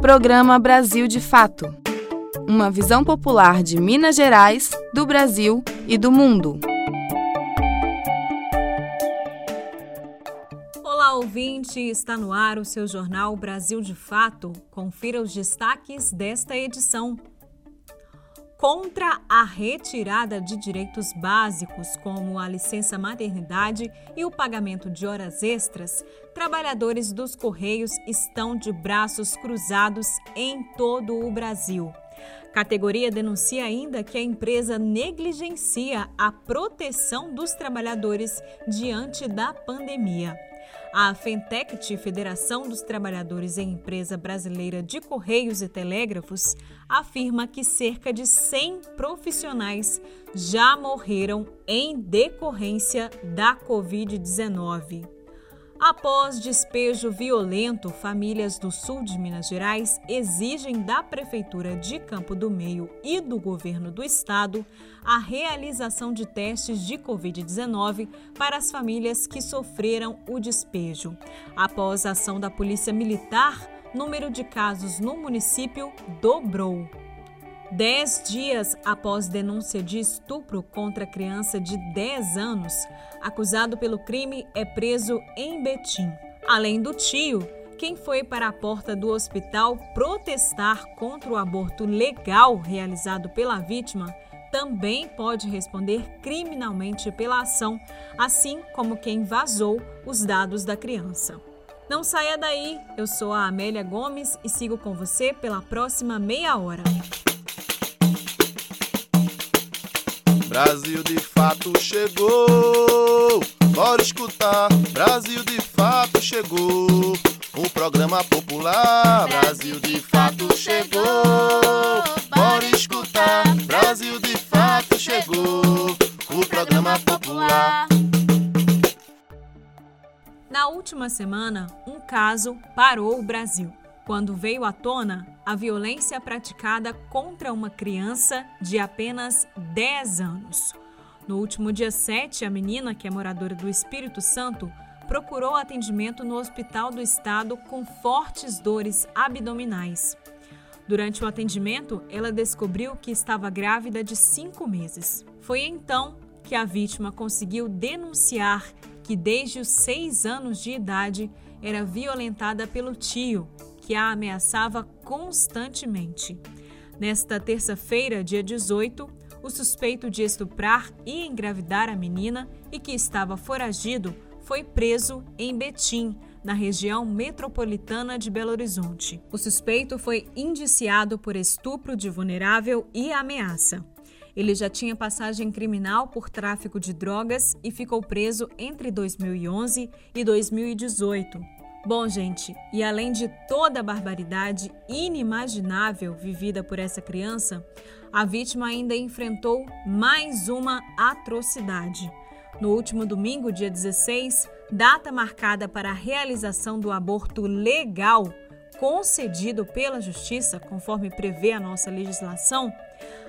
Programa Brasil de Fato Uma visão popular de Minas Gerais, do Brasil e do mundo. Olá, ouvinte! Está no ar o seu jornal Brasil de Fato. Confira os destaques desta edição contra a retirada de direitos básicos, como a licença maternidade e o pagamento de horas extras, trabalhadores dos Correios estão de braços cruzados em todo o Brasil. Categoria denuncia ainda que a empresa negligencia a proteção dos trabalhadores diante da pandemia. A Fentect, Federação dos Trabalhadores em Empresa Brasileira de Correios e Telégrafos, afirma que cerca de 100 profissionais já morreram em decorrência da Covid-19. Após despejo violento, famílias do sul de Minas Gerais exigem da Prefeitura de Campo do Meio e do governo do estado a realização de testes de Covid-19 para as famílias que sofreram o despejo. Após a ação da Polícia Militar, número de casos no município dobrou. Dez dias após denúncia de estupro contra criança de 10 anos, acusado pelo crime é preso em Betim. Além do tio, quem foi para a porta do hospital protestar contra o aborto legal realizado pela vítima também pode responder criminalmente pela ação, assim como quem vazou os dados da criança. Não saia daí, eu sou a Amélia Gomes e sigo com você pela próxima meia hora. Brasil de fato chegou. Bora escutar, Brasil de fato chegou. O programa popular, Brasil de fato chegou. Bora escutar, Brasil de fato chegou. O programa popular. Na última semana, um caso parou o Brasil quando veio à tona a violência praticada contra uma criança de apenas 10 anos. No último dia 7, a menina, que é moradora do Espírito Santo, procurou atendimento no Hospital do Estado com fortes dores abdominais. Durante o atendimento, ela descobriu que estava grávida de cinco meses. Foi então que a vítima conseguiu denunciar que, desde os seis anos de idade, era violentada pelo tio, que a ameaçava constantemente. Nesta terça-feira, dia 18, o suspeito de estuprar e engravidar a menina e que estava foragido foi preso em Betim, na região metropolitana de Belo Horizonte. O suspeito foi indiciado por estupro de vulnerável e ameaça. Ele já tinha passagem criminal por tráfico de drogas e ficou preso entre 2011 e 2018. Bom, gente, e além de toda a barbaridade inimaginável vivida por essa criança, a vítima ainda enfrentou mais uma atrocidade. No último domingo, dia 16, data marcada para a realização do aborto legal concedido pela Justiça, conforme prevê a nossa legislação,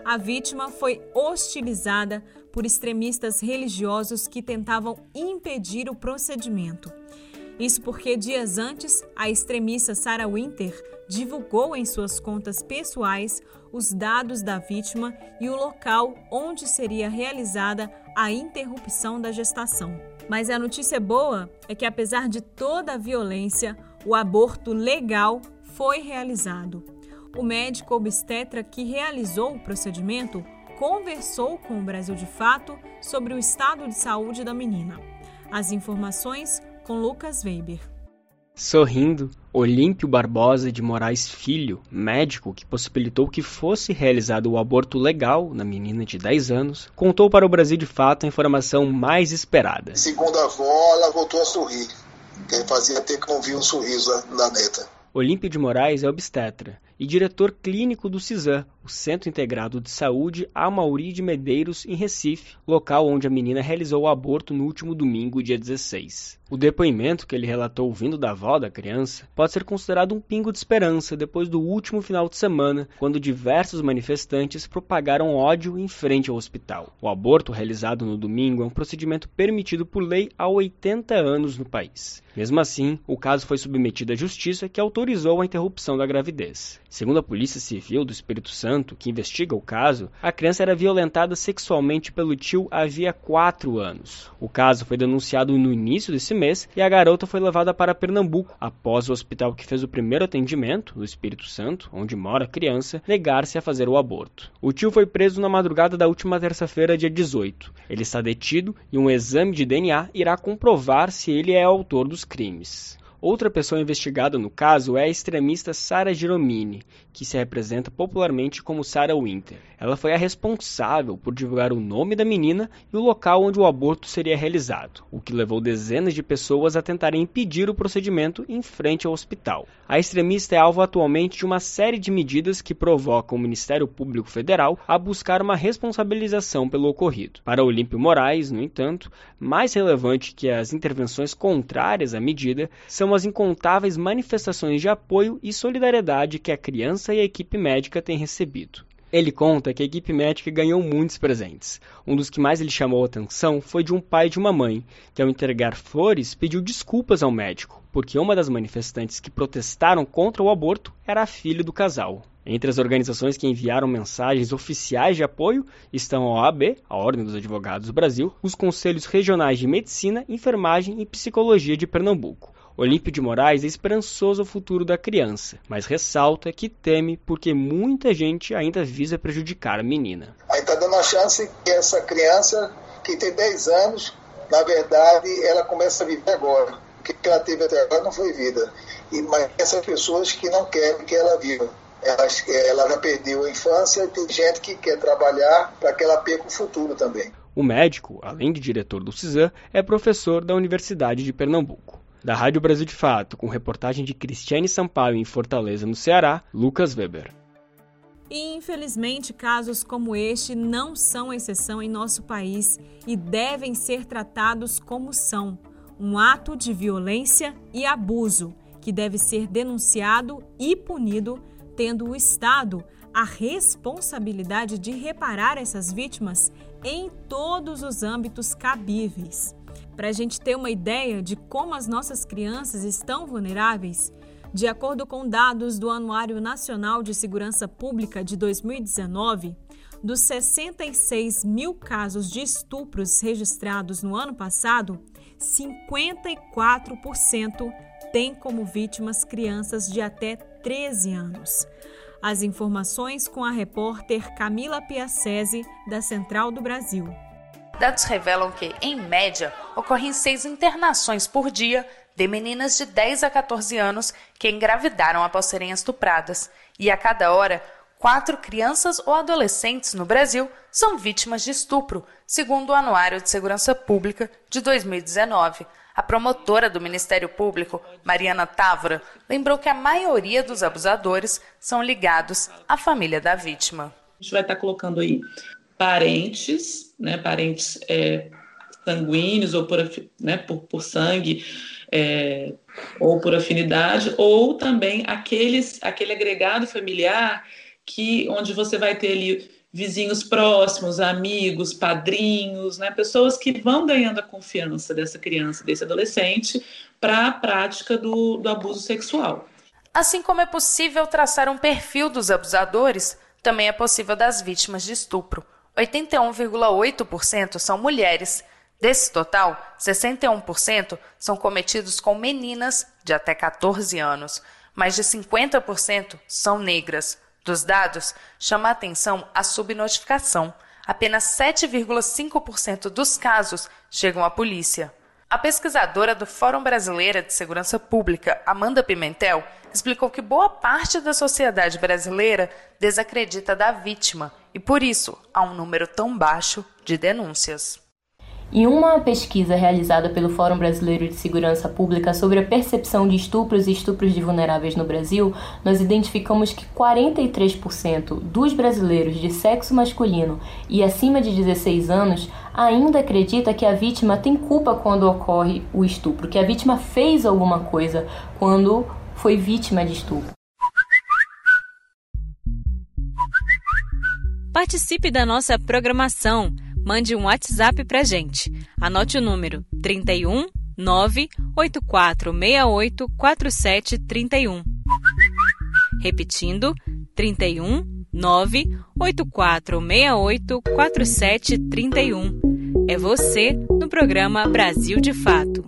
a vítima foi hostilizada por extremistas religiosos que tentavam impedir o procedimento. Isso porque dias antes, a extremista Sarah Winter divulgou em suas contas pessoais os dados da vítima e o local onde seria realizada a interrupção da gestação. Mas a notícia boa é que, apesar de toda a violência, o aborto legal foi realizado. O médico obstetra que realizou o procedimento conversou com o Brasil de Fato sobre o estado de saúde da menina. As informações com Lucas Weber. Sorrindo, Olímpio Barbosa de Moraes Filho, médico que possibilitou que fosse realizado o aborto legal na menina de 10 anos, contou para o Brasil de Fato a informação mais esperada. Segundo a avó, ela voltou a sorrir. Quem fazia ter que ouvir um sorriso da neta. Olímpio de Moraes é obstetra e diretor clínico do CISAM, o Centro Integrado de Saúde Amauri de Medeiros, em Recife, local onde a menina realizou o aborto no último domingo, dia 16. O depoimento que ele relatou vindo da avó da criança pode ser considerado um pingo de esperança depois do último final de semana, quando diversos manifestantes propagaram ódio em frente ao hospital. O aborto realizado no domingo é um procedimento permitido por lei há 80 anos no país. Mesmo assim, o caso foi submetido à justiça que autorizou a interrupção da gravidez. Segundo a Polícia Civil do Espírito Santo, que investiga o caso, a criança era violentada sexualmente pelo tio havia quatro anos. O caso foi denunciado no início desse mês e a garota foi levada para Pernambuco após o hospital que fez o primeiro atendimento, no Espírito Santo, onde mora a criança, negar-se a fazer o aborto. O tio foi preso na madrugada da última terça-feira, dia 18. Ele está detido e um exame de DNA irá comprovar se ele é autor dos crimes. Outra pessoa investigada no caso é a extremista Sarah Giromini, que se representa popularmente como Sarah Winter. Ela foi a responsável por divulgar o nome da menina e o local onde o aborto seria realizado, o que levou dezenas de pessoas a tentarem impedir o procedimento em frente ao hospital. A extremista é alvo atualmente de uma série de medidas que provocam o Ministério Público Federal a buscar uma responsabilização pelo ocorrido. Para Olímpio Moraes, no entanto, mais relevante que as intervenções contrárias à medida são as incontáveis manifestações de apoio e solidariedade que a criança e a equipe médica têm recebido. Ele conta que a equipe médica ganhou muitos presentes. Um dos que mais lhe chamou a atenção foi de um pai de uma mãe, que ao entregar flores pediu desculpas ao médico, porque uma das manifestantes que protestaram contra o aborto era a filha do casal. Entre as organizações que enviaram mensagens oficiais de apoio estão a OAB, a Ordem dos Advogados do Brasil, os Conselhos Regionais de Medicina, Enfermagem e Psicologia de Pernambuco. Olímpio de Moraes é esperançoso o futuro da criança, mas ressalta que teme porque muita gente ainda visa prejudicar a menina. Aí está dando a chance que essa criança, que tem 10 anos, na verdade, ela começa a viver agora. O que ela teve até agora não foi vida. E, mas essas pessoas que não querem que ela viva. Ela, ela já perdeu a infância e tem gente que quer trabalhar para que ela perca o futuro também. O médico, além de diretor do CISAM, é professor da Universidade de Pernambuco. Da Rádio Brasil de Fato, com reportagem de Cristiane Sampaio em Fortaleza, no Ceará, Lucas Weber. E infelizmente, casos como este não são exceção em nosso país e devem ser tratados como são: um ato de violência e abuso que deve ser denunciado e punido, tendo o Estado a responsabilidade de reparar essas vítimas em todos os âmbitos cabíveis. Para a gente ter uma ideia de como as nossas crianças estão vulneráveis, de acordo com dados do Anuário Nacional de Segurança Pública de 2019, dos 66 mil casos de estupros registrados no ano passado, 54% têm como vítimas crianças de até 13 anos. As informações com a repórter Camila Piacese, da Central do Brasil. Dados revelam que, em média, ocorrem seis internações por dia de meninas de 10 a 14 anos que engravidaram após serem estupradas, e a cada hora, quatro crianças ou adolescentes no Brasil são vítimas de estupro, segundo o Anuário de Segurança Pública de 2019. A promotora do Ministério Público, Mariana Távora, lembrou que a maioria dos abusadores são ligados à família da vítima. A gente vai estar colocando aí parentes, né, parentes é, sanguíneos ou por, né, por, por sangue é, ou por afinidade, ou também aqueles, aquele agregado familiar que onde você vai ter ali vizinhos próximos, amigos, padrinhos, né, pessoas que vão ganhando a confiança dessa criança, desse adolescente, para a prática do, do abuso sexual. Assim como é possível traçar um perfil dos abusadores, também é possível das vítimas de estupro. 81,8% são mulheres. Desse total, 61% são cometidos com meninas de até 14 anos. Mais de 50% são negras. Dos dados, chama a atenção a subnotificação. Apenas 7,5% dos casos chegam à polícia. A pesquisadora do Fórum Brasileira de Segurança Pública, Amanda Pimentel, explicou que boa parte da sociedade brasileira desacredita da vítima e por isso há um número tão baixo de denúncias. Em uma pesquisa realizada pelo Fórum Brasileiro de Segurança Pública sobre a percepção de estupros e estupros de vulneráveis no Brasil, nós identificamos que 43% dos brasileiros de sexo masculino e acima de 16 anos ainda acredita que a vítima tem culpa quando ocorre o estupro, que a vítima fez alguma coisa quando foi vítima de estupro. Participe da nossa programação mande um WhatsApp pra gente. Anote o número 31 98468 4731. Repetindo, 31 98468 4731. É você no programa Brasil de Fato.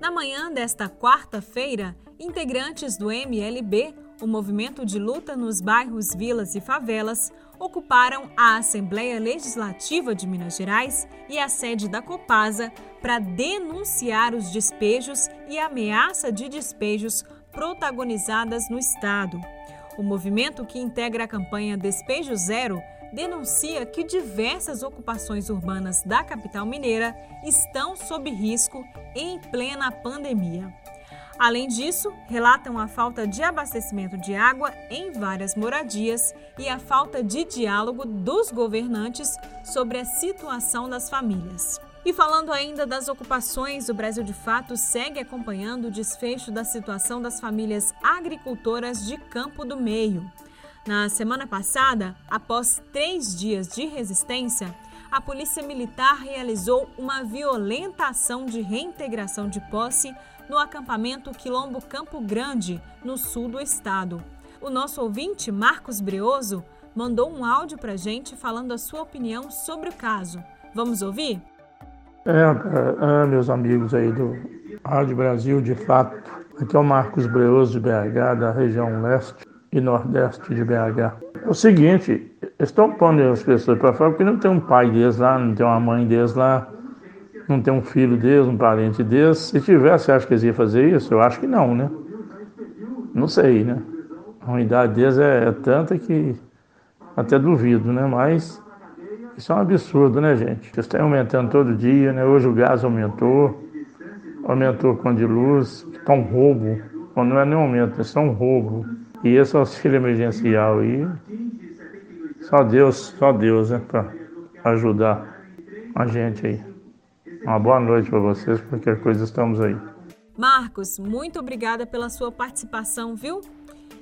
Na manhã desta quarta-feira, integrantes do MLB o movimento de luta nos bairros, vilas e favelas ocuparam a Assembleia Legislativa de Minas Gerais e a sede da Copasa para denunciar os despejos e ameaça de despejos protagonizadas no Estado. O movimento, que integra a campanha Despejo Zero, denuncia que diversas ocupações urbanas da capital mineira estão sob risco em plena pandemia. Além disso, relatam a falta de abastecimento de água em várias moradias e a falta de diálogo dos governantes sobre a situação das famílias. E falando ainda das ocupações, o Brasil de Fato segue acompanhando o desfecho da situação das famílias agricultoras de Campo do Meio. Na semana passada, após três dias de resistência, a Polícia Militar realizou uma violenta ação de reintegração de posse no acampamento Quilombo Campo Grande, no sul do estado. O nosso ouvinte, Marcos Brioso, mandou um áudio para gente falando a sua opinião sobre o caso. Vamos ouvir? É, é, é, meus amigos aí do Rádio Brasil, de fato, aqui é o Marcos Breoso de BH, da região leste e nordeste de BH. É o seguinte, estão pondo as pessoas para fora porque não tem um pai deles lá, não tem uma mãe deles lá, não tem um filho deles, um parente deles. Se tivesse, acho que eles iam fazer isso? Eu acho que não, né? Não sei, né? A unidade deles é, é tanta que até duvido, né? Mas isso é um absurdo, né, gente? Isso está aumentando todo dia, né? Hoje o gás aumentou, aumentou com de luz, está um roubo. Quando não é nem aumento, é um roubo. E esse auxílio emergencial aí, só Deus, só Deus, né, para ajudar a gente aí. Uma boa noite para vocês, qualquer coisa estamos aí. Marcos, muito obrigada pela sua participação, viu?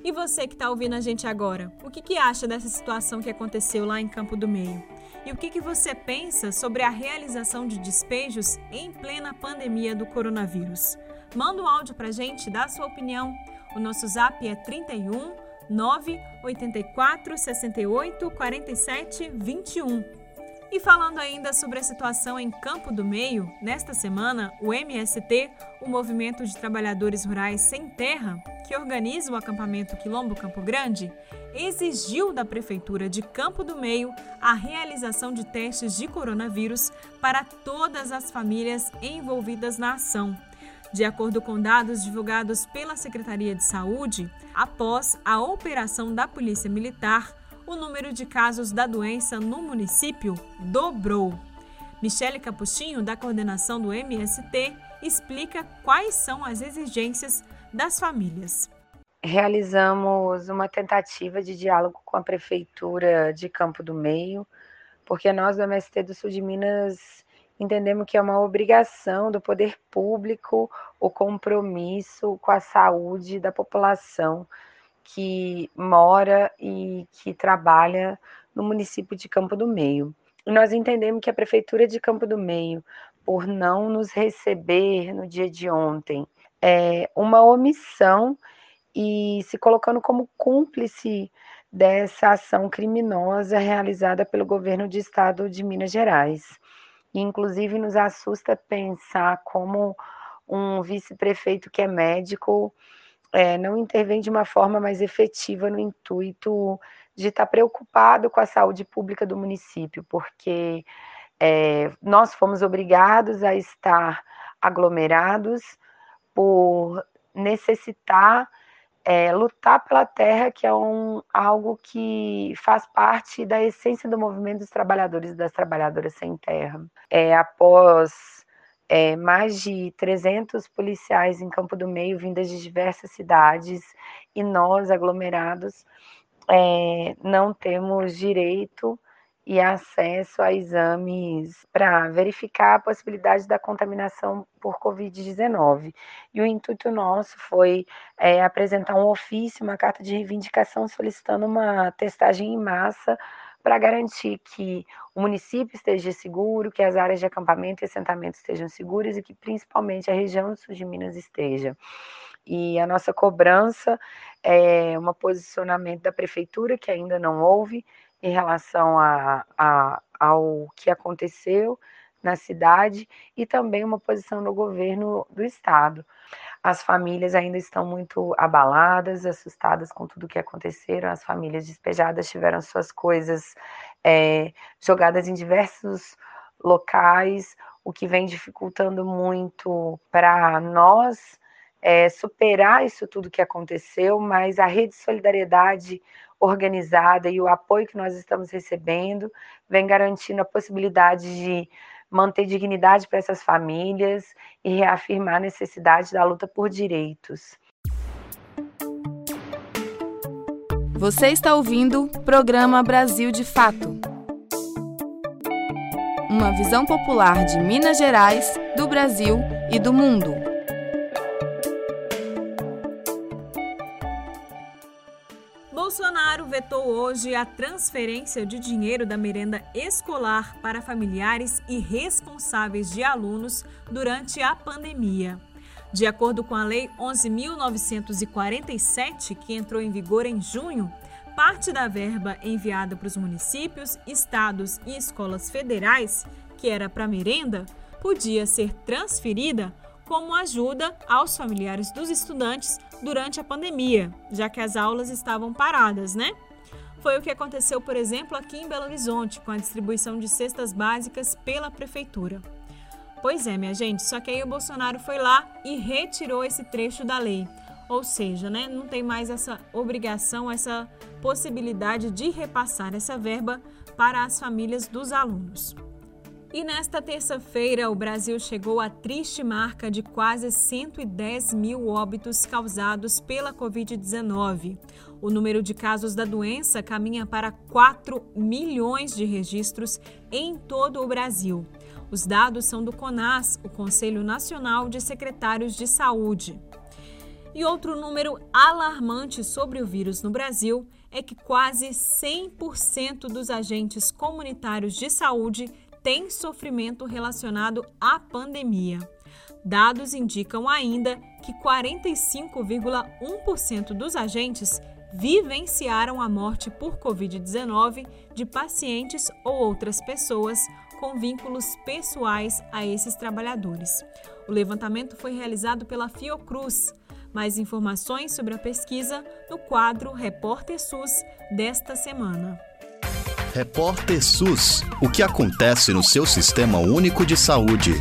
E você que está ouvindo a gente agora, o que, que acha dessa situação que aconteceu lá em Campo do Meio? E o que, que você pensa sobre a realização de despejos em plena pandemia do coronavírus? Manda um áudio para a gente, dá a sua opinião. O nosso zap é 31 984 68 47 21. E falando ainda sobre a situação em Campo do Meio, nesta semana, o MST, o Movimento de Trabalhadores Rurais Sem Terra, que organiza o acampamento Quilombo Campo Grande, exigiu da Prefeitura de Campo do Meio a realização de testes de coronavírus para todas as famílias envolvidas na ação. De acordo com dados divulgados pela Secretaria de Saúde, após a operação da Polícia Militar, o número de casos da doença no município dobrou. Michele Capuchinho, da coordenação do MST, explica quais são as exigências das famílias. Realizamos uma tentativa de diálogo com a Prefeitura de Campo do Meio, porque nós do MST do Sul de Minas entendemos que é uma obrigação do poder público o compromisso com a saúde da população que mora e que trabalha no município de Campo do Meio. E nós entendemos que a Prefeitura de Campo do Meio, por não nos receber no dia de ontem, é uma omissão e se colocando como cúmplice dessa ação criminosa realizada pelo governo de estado de Minas Gerais. E, inclusive, nos assusta pensar como um vice-prefeito que é médico é, não intervém de uma forma mais efetiva no intuito de estar preocupado com a saúde pública do município, porque é, nós fomos obrigados a estar aglomerados por necessitar é, lutar pela terra, que é um, algo que faz parte da essência do movimento dos trabalhadores e das trabalhadoras sem terra. É, após é, mais de 300 policiais em Campo do Meio, vindas de diversas cidades, e nós, aglomerados, é, não temos direito e acesso a exames para verificar a possibilidade da contaminação por Covid-19. E o intuito nosso foi é, apresentar um ofício, uma carta de reivindicação solicitando uma testagem em massa para garantir que o município esteja seguro, que as áreas de acampamento e assentamento estejam seguras e que principalmente a região do sul de Minas esteja. E a nossa cobrança é um posicionamento da prefeitura que ainda não houve, em relação a, a, ao que aconteceu na cidade e também uma posição do governo do estado. As famílias ainda estão muito abaladas, assustadas com tudo que aconteceram. As famílias despejadas tiveram suas coisas é, jogadas em diversos locais, o que vem dificultando muito para nós é, superar isso tudo que aconteceu, mas a rede de solidariedade organizada e o apoio que nós estamos recebendo vem garantindo a possibilidade de manter dignidade para essas famílias e reafirmar a necessidade da luta por direitos. Você está ouvindo o programa Brasil de Fato. Uma visão popular de Minas Gerais, do Brasil e do mundo. Vetou hoje a transferência de dinheiro da merenda escolar para familiares e responsáveis de alunos durante a pandemia. De acordo com a Lei 11.947, que entrou em vigor em junho, parte da verba enviada para os municípios, estados e escolas federais, que era para merenda, podia ser transferida como ajuda aos familiares dos estudantes durante a pandemia, já que as aulas estavam paradas, né? Foi o que aconteceu, por exemplo, aqui em Belo Horizonte, com a distribuição de cestas básicas pela prefeitura. Pois é, minha gente, só que aí o Bolsonaro foi lá e retirou esse trecho da lei. Ou seja, né, não tem mais essa obrigação, essa possibilidade de repassar essa verba para as famílias dos alunos. E nesta terça-feira, o Brasil chegou à triste marca de quase 110 mil óbitos causados pela Covid-19. O número de casos da doença caminha para 4 milhões de registros em todo o Brasil. Os dados são do CONAS, o Conselho Nacional de Secretários de Saúde. E outro número alarmante sobre o vírus no Brasil é que quase 100% dos agentes comunitários de saúde tem sofrimento relacionado à pandemia. Dados indicam ainda que 45,1% dos agentes vivenciaram a morte por Covid-19 de pacientes ou outras pessoas com vínculos pessoais a esses trabalhadores. O levantamento foi realizado pela Fiocruz. Mais informações sobre a pesquisa no quadro Repórter SUS desta semana. Repórter SUS. O que acontece no seu sistema único de saúde?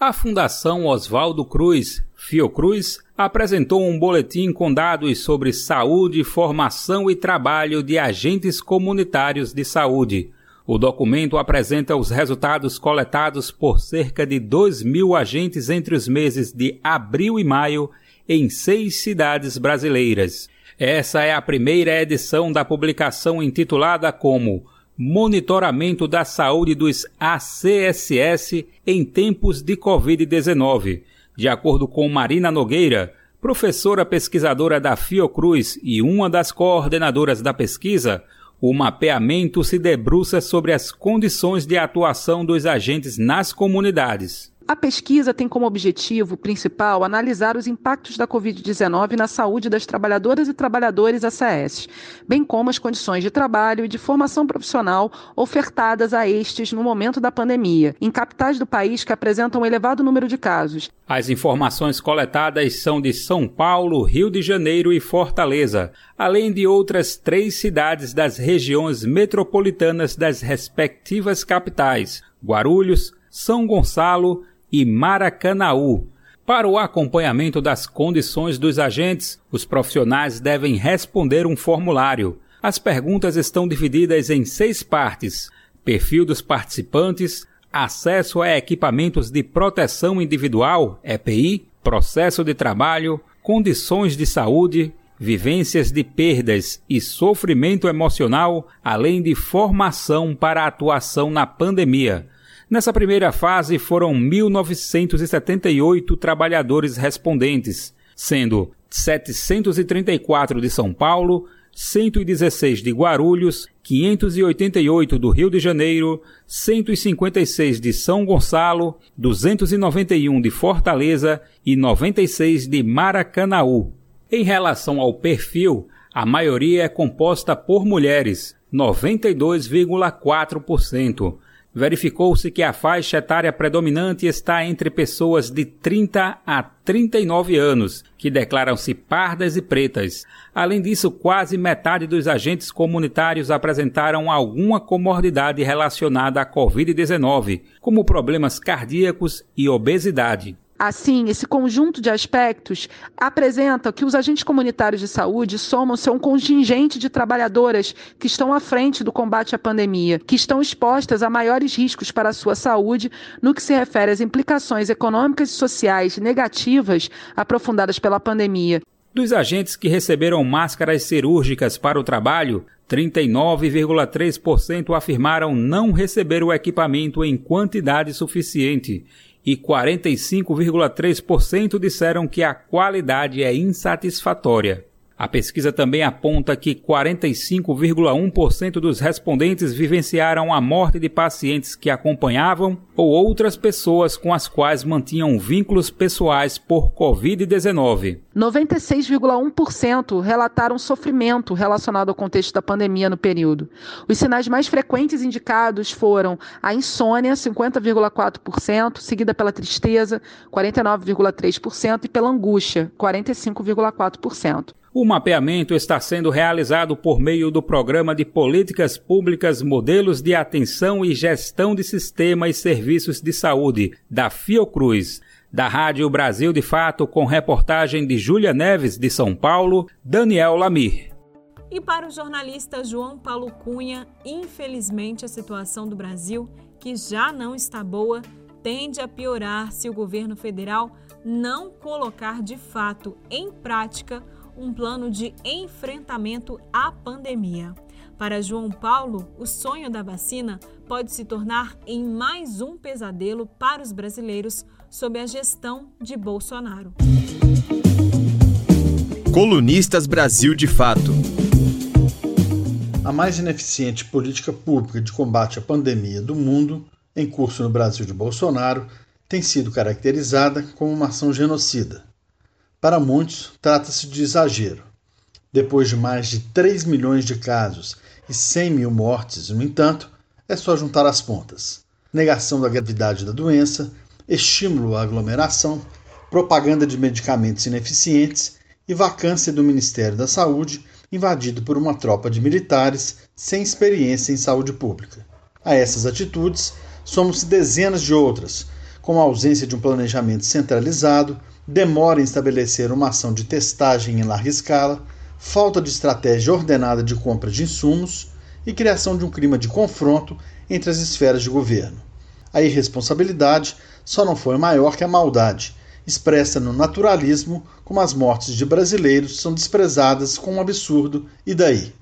A Fundação Oswaldo Cruz, Fiocruz, apresentou um boletim com dados sobre saúde, formação e trabalho de agentes comunitários de saúde. O documento apresenta os resultados coletados por cerca de 2 mil agentes entre os meses de abril e maio em seis cidades brasileiras. Essa é a primeira edição da publicação intitulada como Monitoramento da Saúde dos ACSS em Tempos de Covid-19. De acordo com Marina Nogueira, professora pesquisadora da Fiocruz e uma das coordenadoras da pesquisa, o mapeamento se debruça sobre as condições de atuação dos agentes nas comunidades. A pesquisa tem como objetivo principal analisar os impactos da Covid-19 na saúde das trabalhadoras e trabalhadores ACS, bem como as condições de trabalho e de formação profissional ofertadas a estes no momento da pandemia, em capitais do país que apresentam um elevado número de casos. As informações coletadas são de São Paulo, Rio de Janeiro e Fortaleza, além de outras três cidades das regiões metropolitanas das respectivas capitais: Guarulhos, São Gonçalo e Maracanaú. Para o acompanhamento das condições dos agentes, os profissionais devem responder um formulário. As perguntas estão divididas em seis partes: perfil dos participantes, acesso a equipamentos de proteção individual, EPI, processo de trabalho, condições de saúde, vivências de perdas e sofrimento emocional, além de formação para atuação na pandemia. Nessa primeira fase foram 1.978 trabalhadores respondentes, sendo 734 de São Paulo, 116 de Guarulhos, 588 do Rio de Janeiro, 156 de São Gonçalo, 291 de Fortaleza e 96 de Maracanaú. Em relação ao perfil, a maioria é composta por mulheres, 92,4% verificou-se que a faixa etária predominante está entre pessoas de 30 a 39 anos, que declaram-se pardas e pretas. Além disso, quase metade dos agentes comunitários apresentaram alguma comorbidade relacionada à Covid-19, como problemas cardíacos e obesidade. Assim, esse conjunto de aspectos apresenta que os agentes comunitários de saúde somam-se a um contingente de trabalhadoras que estão à frente do combate à pandemia, que estão expostas a maiores riscos para a sua saúde no que se refere às implicações econômicas e sociais negativas aprofundadas pela pandemia. Dos agentes que receberam máscaras cirúrgicas para o trabalho, 39,3% afirmaram não receber o equipamento em quantidade suficiente e 45,3% disseram que a qualidade é insatisfatória. A pesquisa também aponta que 45,1% dos respondentes vivenciaram a morte de pacientes que acompanhavam ou outras pessoas com as quais mantinham vínculos pessoais por Covid-19. 96,1% relataram sofrimento relacionado ao contexto da pandemia no período. Os sinais mais frequentes indicados foram a insônia, 50,4%, seguida pela tristeza, 49,3%, e pela angústia, 45,4%. O mapeamento está sendo realizado por meio do Programa de Políticas Públicas Modelos de Atenção e Gestão de Sistema e Serviços de Saúde, da Fiocruz. Da Rádio Brasil de Fato, com reportagem de Júlia Neves, de São Paulo, Daniel Lamir. E para o jornalista João Paulo Cunha, infelizmente a situação do Brasil, que já não está boa, tende a piorar se o governo federal não colocar de fato em prática um plano de enfrentamento à pandemia. Para João Paulo, o sonho da vacina pode se tornar em mais um pesadelo para os brasileiros sob a gestão de Bolsonaro. Colunistas Brasil de Fato. A mais ineficiente política pública de combate à pandemia do mundo, em curso no Brasil de Bolsonaro, tem sido caracterizada como uma ação genocida para muitos, trata-se de exagero. Depois de mais de 3 milhões de casos e 100 mil mortes, no entanto, é só juntar as pontas. Negação da gravidade da doença, estímulo à aglomeração, propaganda de medicamentos ineficientes e vacância do Ministério da Saúde invadido por uma tropa de militares sem experiência em saúde pública. A essas atitudes somam-se dezenas de outras, como a ausência de um planejamento centralizado, demora em estabelecer uma ação de testagem em larga escala, falta de estratégia ordenada de compra de insumos e criação de um clima de confronto entre as esferas de governo. A irresponsabilidade só não foi maior que a maldade, expressa no naturalismo como as mortes de brasileiros são desprezadas com um absurdo e daí.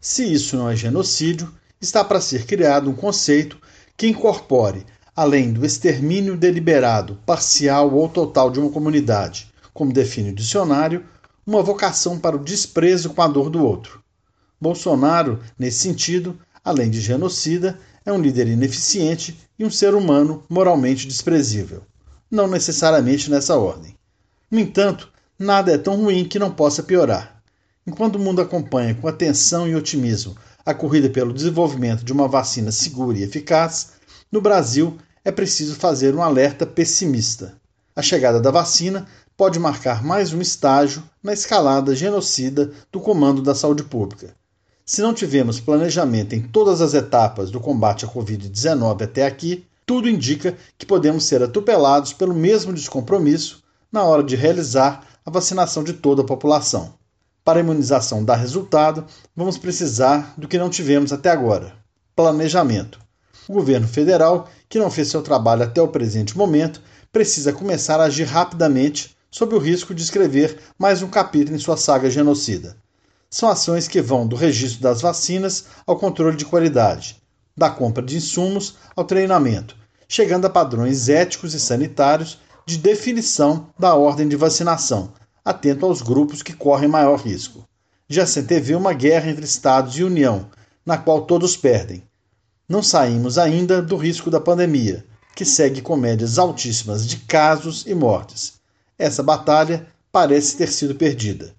Se isso não é genocídio, está para ser criado um conceito que incorpore além do extermínio deliberado, parcial ou total de uma comunidade, como define o dicionário, uma vocação para o desprezo com a dor do outro. Bolsonaro, nesse sentido, além de genocida, é um líder ineficiente e um ser humano moralmente desprezível. Não necessariamente nessa ordem. No entanto, nada é tão ruim que não possa piorar. Enquanto o mundo acompanha com atenção e otimismo a corrida pelo desenvolvimento de uma vacina segura e eficaz, no Brasil, é preciso fazer um alerta pessimista. A chegada da vacina pode marcar mais um estágio na escalada genocida do comando da saúde pública. Se não tivermos planejamento em todas as etapas do combate à Covid-19 até aqui, tudo indica que podemos ser atropelados pelo mesmo descompromisso, na hora de realizar a vacinação de toda a população. Para a imunização dar resultado, vamos precisar do que não tivemos até agora: planejamento. O governo federal, que não fez seu trabalho até o presente momento, precisa começar a agir rapidamente sob o risco de escrever mais um capítulo em sua saga genocida. São ações que vão do registro das vacinas ao controle de qualidade, da compra de insumos ao treinamento, chegando a padrões éticos e sanitários de definição da ordem de vacinação, atento aos grupos que correm maior risco. Já se antevê uma guerra entre Estados e União, na qual todos perdem. Não saímos ainda do risco da pandemia, que segue com médias altíssimas de casos e mortes. Essa batalha parece ter sido perdida.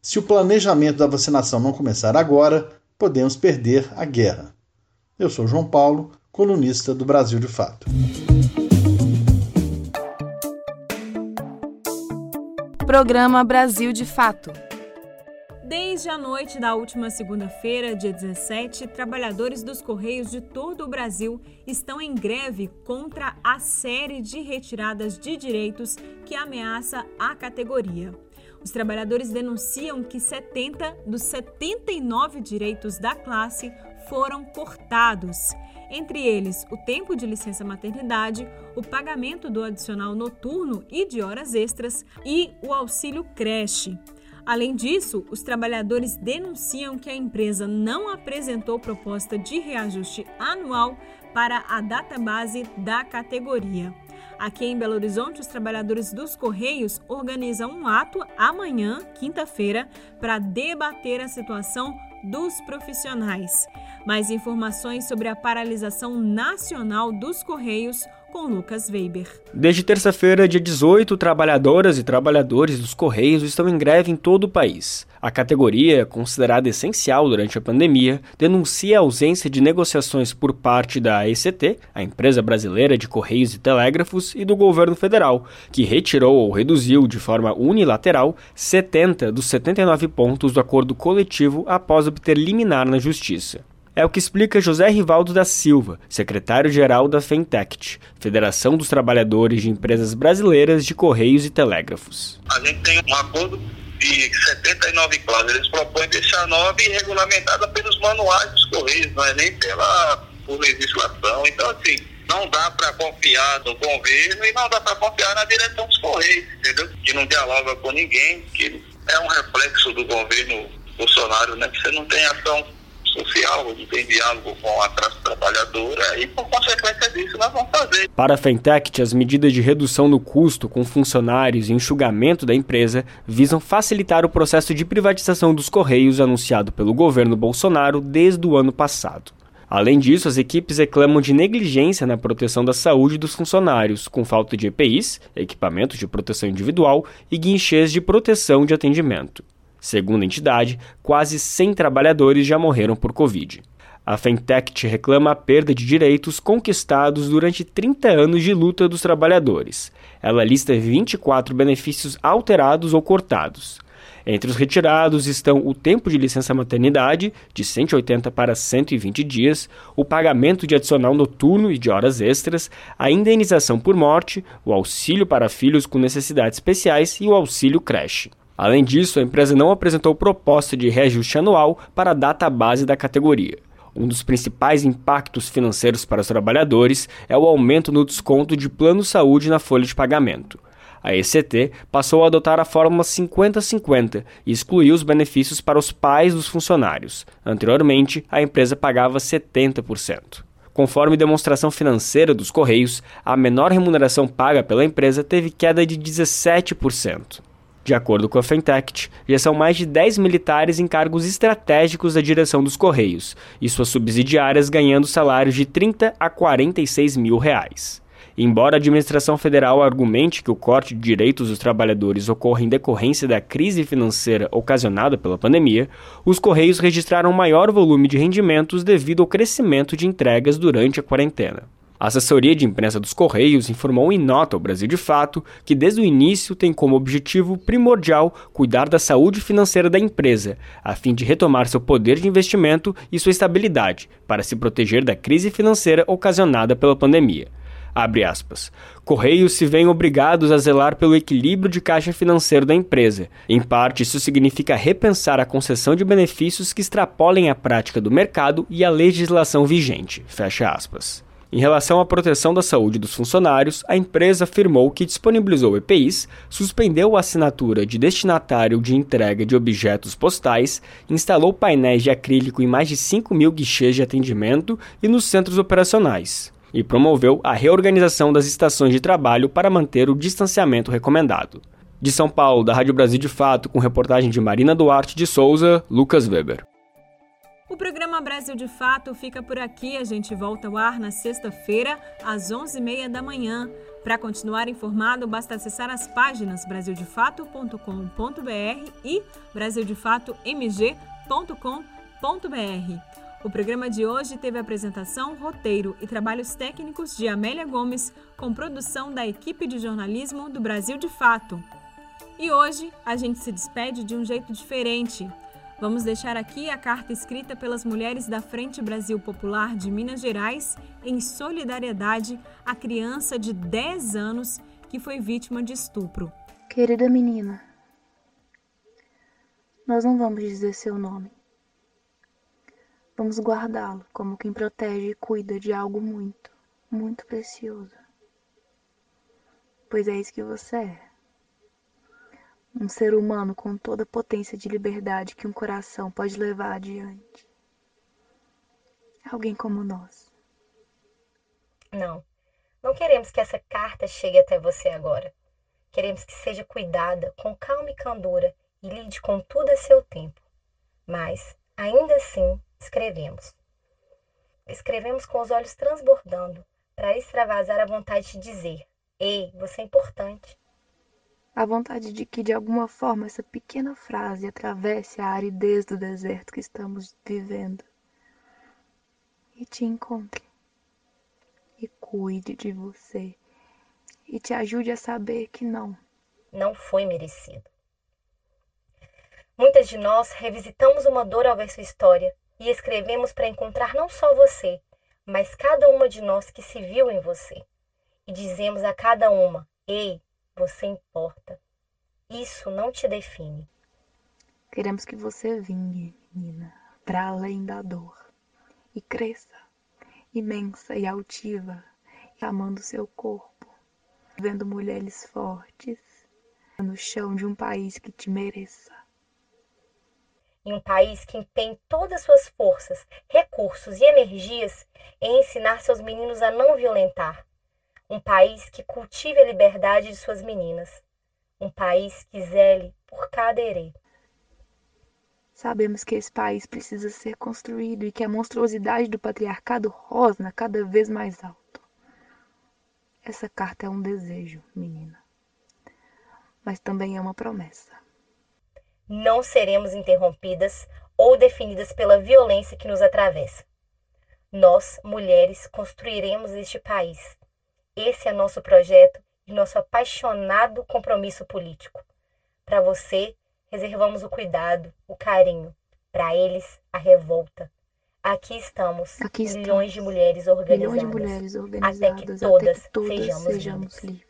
Se o planejamento da vacinação não começar agora, podemos perder a guerra. Eu sou João Paulo, colunista do Brasil de Fato. Programa Brasil de Fato. Desde a noite da última segunda-feira, dia 17, trabalhadores dos Correios de todo o Brasil estão em greve contra a série de retiradas de direitos que ameaça a categoria. Os trabalhadores denunciam que 70 dos 79 direitos da classe foram cortados entre eles o tempo de licença maternidade, o pagamento do adicional noturno e de horas extras e o auxílio creche. Além disso, os trabalhadores denunciam que a empresa não apresentou proposta de reajuste anual para a database da categoria. Aqui em Belo Horizonte, os trabalhadores dos Correios organizam um ato amanhã, quinta-feira, para debater a situação dos profissionais. Mais informações sobre a paralisação nacional dos Correios com Lucas Weber. Desde terça-feira, dia 18, trabalhadoras e trabalhadores dos Correios estão em greve em todo o país. A categoria, considerada essencial durante a pandemia, denuncia a ausência de negociações por parte da ECT, a empresa brasileira de Correios e Telégrafos, e do governo federal, que retirou ou reduziu de forma unilateral 70 dos 79 pontos do acordo coletivo após obter liminar na justiça. É o que explica José Rivaldo da Silva, secretário-geral da Fentect, Federação dos Trabalhadores de Empresas Brasileiras de Correios e Telégrafos. A gente tem um acordo de 79 cláusulas, eles propõem deixar nove regulamentada pelos manuais dos Correios, não é nem pela por legislação. Então, assim, não dá para confiar no governo e não dá para confiar na direção dos Correios, entendeu? Que não dialoga com ninguém, que é um reflexo do governo Bolsonaro, né? Que você não tem ação social, tem diálogo com a classe trabalhadora e, por consequência disso, nós vamos fazer. Para a Fentech, as medidas de redução no custo com funcionários e enxugamento da empresa visam facilitar o processo de privatização dos Correios anunciado pelo governo Bolsonaro desde o ano passado. Além disso, as equipes reclamam de negligência na proteção da saúde dos funcionários, com falta de EPIs, equipamentos de proteção individual e guinchês de proteção de atendimento. Segundo a entidade, quase 100 trabalhadores já morreram por Covid. A Fentech reclama a perda de direitos conquistados durante 30 anos de luta dos trabalhadores. Ela lista 24 benefícios alterados ou cortados. Entre os retirados estão o tempo de licença maternidade, de 180 para 120 dias, o pagamento de adicional noturno e de horas extras, a indenização por morte, o auxílio para filhos com necessidades especiais e o auxílio creche. Além disso, a empresa não apresentou proposta de reajuste anual para a data base da categoria. Um dos principais impactos financeiros para os trabalhadores é o aumento no desconto de plano saúde na folha de pagamento. A ECT passou a adotar a fórmula 50-50 e excluiu os benefícios para os pais dos funcionários. Anteriormente, a empresa pagava 70%. Conforme demonstração financeira dos Correios, a menor remuneração paga pela empresa teve queda de 17%. De acordo com a Fentect, já são mais de 10 militares em cargos estratégicos da direção dos Correios e suas subsidiárias ganhando salários de 30 a 46 mil reais. Embora a administração federal argumente que o corte de direitos dos trabalhadores ocorre em decorrência da crise financeira ocasionada pela pandemia, os Correios registraram maior volume de rendimentos devido ao crescimento de entregas durante a quarentena. A assessoria de imprensa dos Correios informou em nota ao Brasil de Fato que desde o início tem como objetivo primordial cuidar da saúde financeira da empresa, a fim de retomar seu poder de investimento e sua estabilidade, para se proteger da crise financeira ocasionada pela pandemia. Abre aspas. Correios se veem obrigados a zelar pelo equilíbrio de caixa financeiro da empresa. Em parte, isso significa repensar a concessão de benefícios que extrapolem a prática do mercado e a legislação vigente. Fecha aspas. Em relação à proteção da saúde dos funcionários, a empresa afirmou que disponibilizou EPIs, suspendeu a assinatura de destinatário de entrega de objetos postais, instalou painéis de acrílico em mais de 5 mil guichês de atendimento e nos centros operacionais e promoveu a reorganização das estações de trabalho para manter o distanciamento recomendado. De São Paulo, da Rádio Brasil de Fato, com reportagem de Marina Duarte de Souza, Lucas Weber. O programa Brasil de Fato fica por aqui. A gente volta ao ar na sexta-feira, às 11h30 da manhã. Para continuar informado, basta acessar as páginas brasildefato.com.br e brasildefatomg.com.br. O programa de hoje teve apresentação, roteiro e trabalhos técnicos de Amélia Gomes, com produção da equipe de jornalismo do Brasil de Fato. E hoje a gente se despede de um jeito diferente. Vamos deixar aqui a carta escrita pelas mulheres da Frente Brasil Popular de Minas Gerais em solidariedade à criança de 10 anos que foi vítima de estupro. Querida menina, nós não vamos dizer seu nome. Vamos guardá-lo como quem protege e cuida de algo muito, muito precioso. Pois é isso que você é. Um ser humano com toda a potência de liberdade que um coração pode levar adiante. Alguém como nós. Não, não queremos que essa carta chegue até você agora. Queremos que seja cuidada com calma e candura e lide com tudo a seu tempo. Mas, ainda assim, escrevemos. Escrevemos com os olhos transbordando, para extravasar a vontade de dizer: Ei, você é importante. A vontade de que, de alguma forma, essa pequena frase atravesse a aridez do deserto que estamos vivendo e te encontre, e cuide de você, e te ajude a saber que não. Não foi merecido. Muitas de nós revisitamos uma dor ao ver sua história e escrevemos para encontrar não só você, mas cada uma de nós que se viu em você. E dizemos a cada uma: Ei, você importa. Isso não te define. Queremos que você vingue, menina, para além da dor e cresça, imensa e altiva, amando seu corpo, vendo mulheres fortes no chão de um país que te mereça em um país que empenhe todas suas forças, recursos e energias em ensinar seus meninos a não violentar. Um país que cultive a liberdade de suas meninas. Um país que zele por cada herê. Sabemos que esse país precisa ser construído e que a monstruosidade do patriarcado rosna cada vez mais alto. Essa carta é um desejo, menina, mas também é uma promessa não seremos interrompidas ou definidas pela violência que nos atravessa. Nós, mulheres, construiremos este país. Esse é nosso projeto e nosso apaixonado compromisso político. Para você, reservamos o cuidado, o carinho. Para eles, a revolta. Aqui estamos, Aqui milhões de mulheres organizadas, milhões de mulheres organizadas até que todas, até que todas sejamos, sejamos livres. livres.